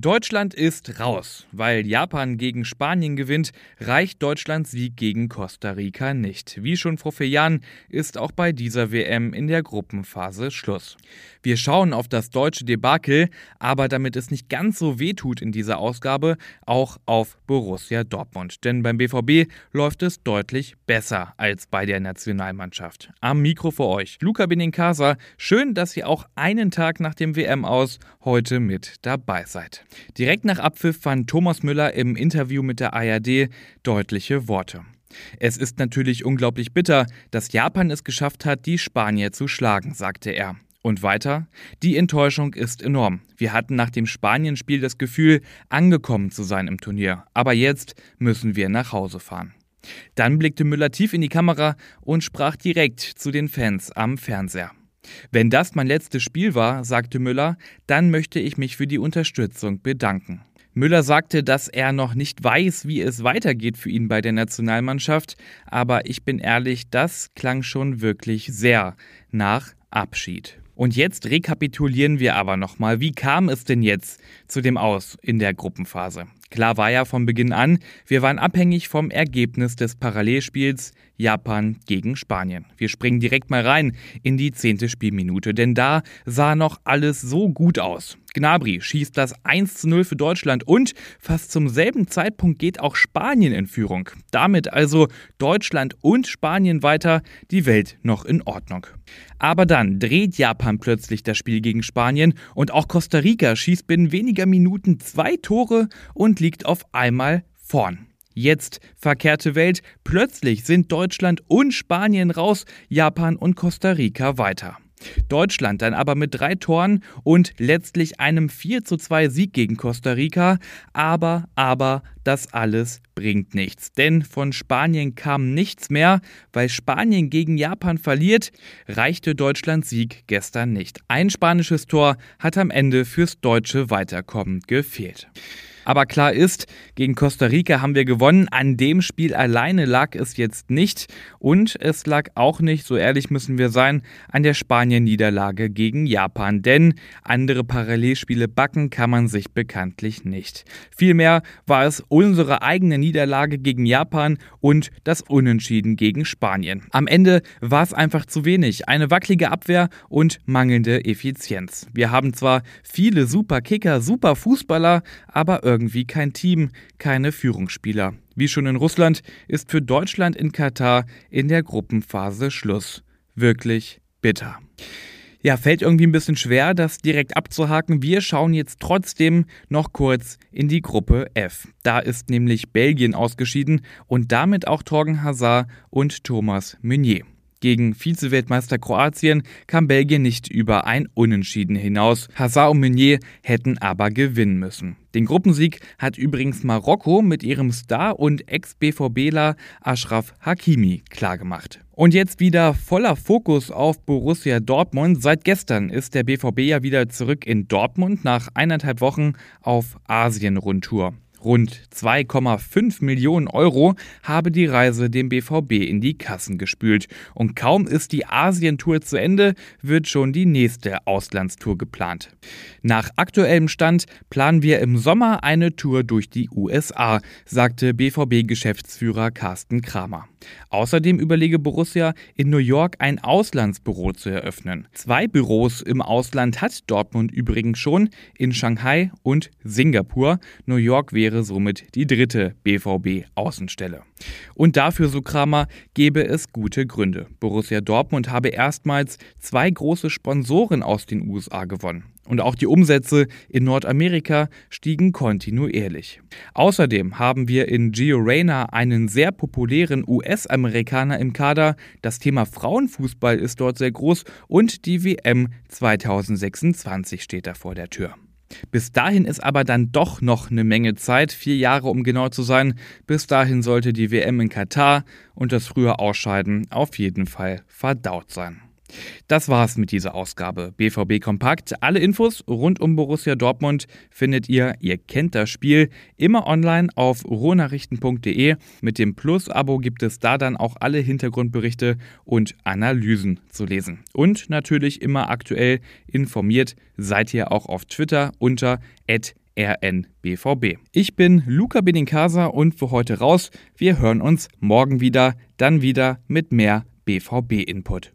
Deutschland ist raus. Weil Japan gegen Spanien gewinnt, reicht Deutschlands Sieg gegen Costa Rica nicht. Wie schon vor vier Jahren ist auch bei dieser WM in der Gruppenphase Schluss. Wir schauen auf das deutsche Debakel, aber damit es nicht ganz so weh tut in dieser Ausgabe, auch auf Borussia Dortmund. Denn beim BVB läuft es deutlich besser als bei der Nationalmannschaft. Am Mikro für euch, Luca Benincasa. Schön, dass ihr auch einen Tag nach dem WM aus heute mit dabei seid. Direkt nach Abpfiff fand Thomas Müller im Interview mit der ARD deutliche Worte. Es ist natürlich unglaublich bitter, dass Japan es geschafft hat, die Spanier zu schlagen, sagte er. Und weiter, die Enttäuschung ist enorm. Wir hatten nach dem Spanienspiel das Gefühl, angekommen zu sein im Turnier. Aber jetzt müssen wir nach Hause fahren. Dann blickte Müller tief in die Kamera und sprach direkt zu den Fans am Fernseher. Wenn das mein letztes Spiel war, sagte Müller, dann möchte ich mich für die Unterstützung bedanken. Müller sagte, dass er noch nicht weiß, wie es weitergeht für ihn bei der Nationalmannschaft, aber ich bin ehrlich, das klang schon wirklich sehr nach Abschied. Und jetzt rekapitulieren wir aber nochmal, wie kam es denn jetzt zu dem Aus in der Gruppenphase? Klar war ja von Beginn an, wir waren abhängig vom Ergebnis des Parallelspiels Japan gegen Spanien. Wir springen direkt mal rein in die zehnte Spielminute, denn da sah noch alles so gut aus. Gnabry schießt das 1 zu 0 für Deutschland und fast zum selben Zeitpunkt geht auch Spanien in Führung. Damit also Deutschland und Spanien weiter, die Welt noch in Ordnung. Aber dann dreht Japan plötzlich das Spiel gegen Spanien und auch Costa Rica schießt binnen weniger Minuten zwei Tore und liegt auf einmal vorn. Jetzt verkehrte Welt, plötzlich sind Deutschland und Spanien raus, Japan und Costa Rica weiter. Deutschland dann aber mit drei Toren und letztlich einem 4 zu 2 Sieg gegen Costa Rica. Aber, aber, das alles bringt nichts. Denn von Spanien kam nichts mehr. Weil Spanien gegen Japan verliert, reichte Deutschlands Sieg gestern nicht. Ein spanisches Tor hat am Ende fürs deutsche Weiterkommen gefehlt. Aber klar ist, gegen Costa Rica haben wir gewonnen. An dem Spiel alleine lag es jetzt nicht. Und es lag auch nicht, so ehrlich müssen wir sein, an der Spanien-Niederlage gegen Japan. Denn andere Parallelspiele backen kann man sich bekanntlich nicht. Vielmehr war es unsere eigene Niederlage gegen Japan und das Unentschieden gegen Spanien. Am Ende war es einfach zu wenig. Eine wackelige Abwehr und mangelnde Effizienz. Wir haben zwar viele super Kicker, super Fußballer, aber irgendwie irgendwie kein Team, keine Führungsspieler. Wie schon in Russland ist für Deutschland in Katar in der Gruppenphase Schluss. Wirklich bitter. Ja, fällt irgendwie ein bisschen schwer, das direkt abzuhaken. Wir schauen jetzt trotzdem noch kurz in die Gruppe F. Da ist nämlich Belgien ausgeschieden und damit auch Torgen Hazard und Thomas Meunier. Gegen Vize-Weltmeister Kroatien kam Belgien nicht über ein Unentschieden hinaus. Hazard und Meunier hätten aber gewinnen müssen. Den Gruppensieg hat übrigens Marokko mit ihrem Star und Ex-BVBler Ashraf Hakimi klargemacht. Und jetzt wieder voller Fokus auf Borussia Dortmund. Seit gestern ist der BVB ja wieder zurück in Dortmund nach eineinhalb Wochen auf Asien-Rundtour. Rund 2,5 Millionen Euro habe die Reise dem BVB in die Kassen gespült. Und kaum ist die Asientour zu Ende, wird schon die nächste Auslandstour geplant. Nach aktuellem Stand planen wir im Sommer eine Tour durch die USA, sagte BVB-Geschäftsführer Carsten Kramer. Außerdem überlege Borussia, in New York ein Auslandsbüro zu eröffnen. Zwei Büros im Ausland hat Dortmund übrigens schon, in Shanghai und Singapur. New York wäre wäre somit die dritte BVB-Außenstelle. Und dafür, so Kramer, gäbe es gute Gründe. Borussia Dortmund habe erstmals zwei große Sponsoren aus den USA gewonnen. Und auch die Umsätze in Nordamerika stiegen kontinuierlich. Außerdem haben wir in Gio Reyna einen sehr populären US-Amerikaner im Kader. Das Thema Frauenfußball ist dort sehr groß und die WM 2026 steht da vor der Tür. Bis dahin ist aber dann doch noch eine Menge Zeit, vier Jahre um genau zu sein. Bis dahin sollte die WM in Katar und das frühe Ausscheiden auf jeden Fall verdaut sein. Das war's mit dieser Ausgabe BVB Kompakt. Alle Infos rund um Borussia Dortmund findet ihr, ihr kennt das Spiel, immer online auf rohnachrichten.de. Mit dem Plus-Abo gibt es da dann auch alle Hintergrundberichte und Analysen zu lesen. Und natürlich immer aktuell informiert seid ihr auch auf Twitter unter rnbvb. Ich bin Luca Benincasa und für heute raus. Wir hören uns morgen wieder, dann wieder mit mehr BVB-Input.